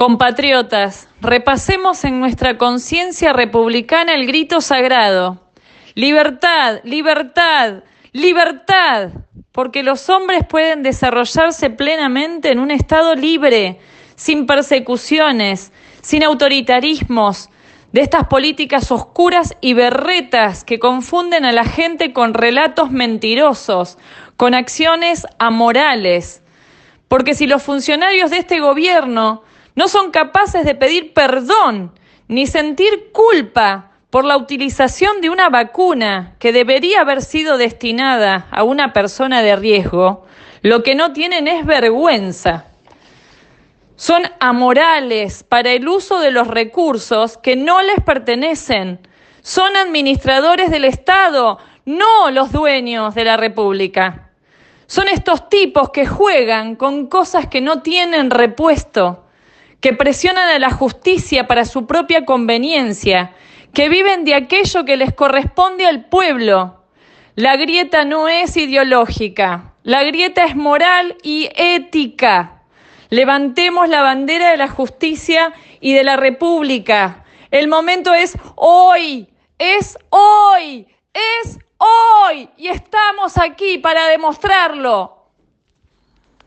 Compatriotas, repasemos en nuestra conciencia republicana el grito sagrado. Libertad, libertad, libertad, porque los hombres pueden desarrollarse plenamente en un Estado libre, sin persecuciones, sin autoritarismos, de estas políticas oscuras y berretas que confunden a la gente con relatos mentirosos, con acciones amorales. Porque si los funcionarios de este gobierno no son capaces de pedir perdón ni sentir culpa por la utilización de una vacuna que debería haber sido destinada a una persona de riesgo, lo que no tienen es vergüenza. Son amorales para el uso de los recursos que no les pertenecen. Son administradores del Estado, no los dueños de la República. Son estos tipos que juegan con cosas que no tienen repuesto que presionan a la justicia para su propia conveniencia, que viven de aquello que les corresponde al pueblo. La grieta no es ideológica, la grieta es moral y ética. Levantemos la bandera de la justicia y de la república. El momento es hoy, es hoy, es hoy y estamos aquí para demostrarlo.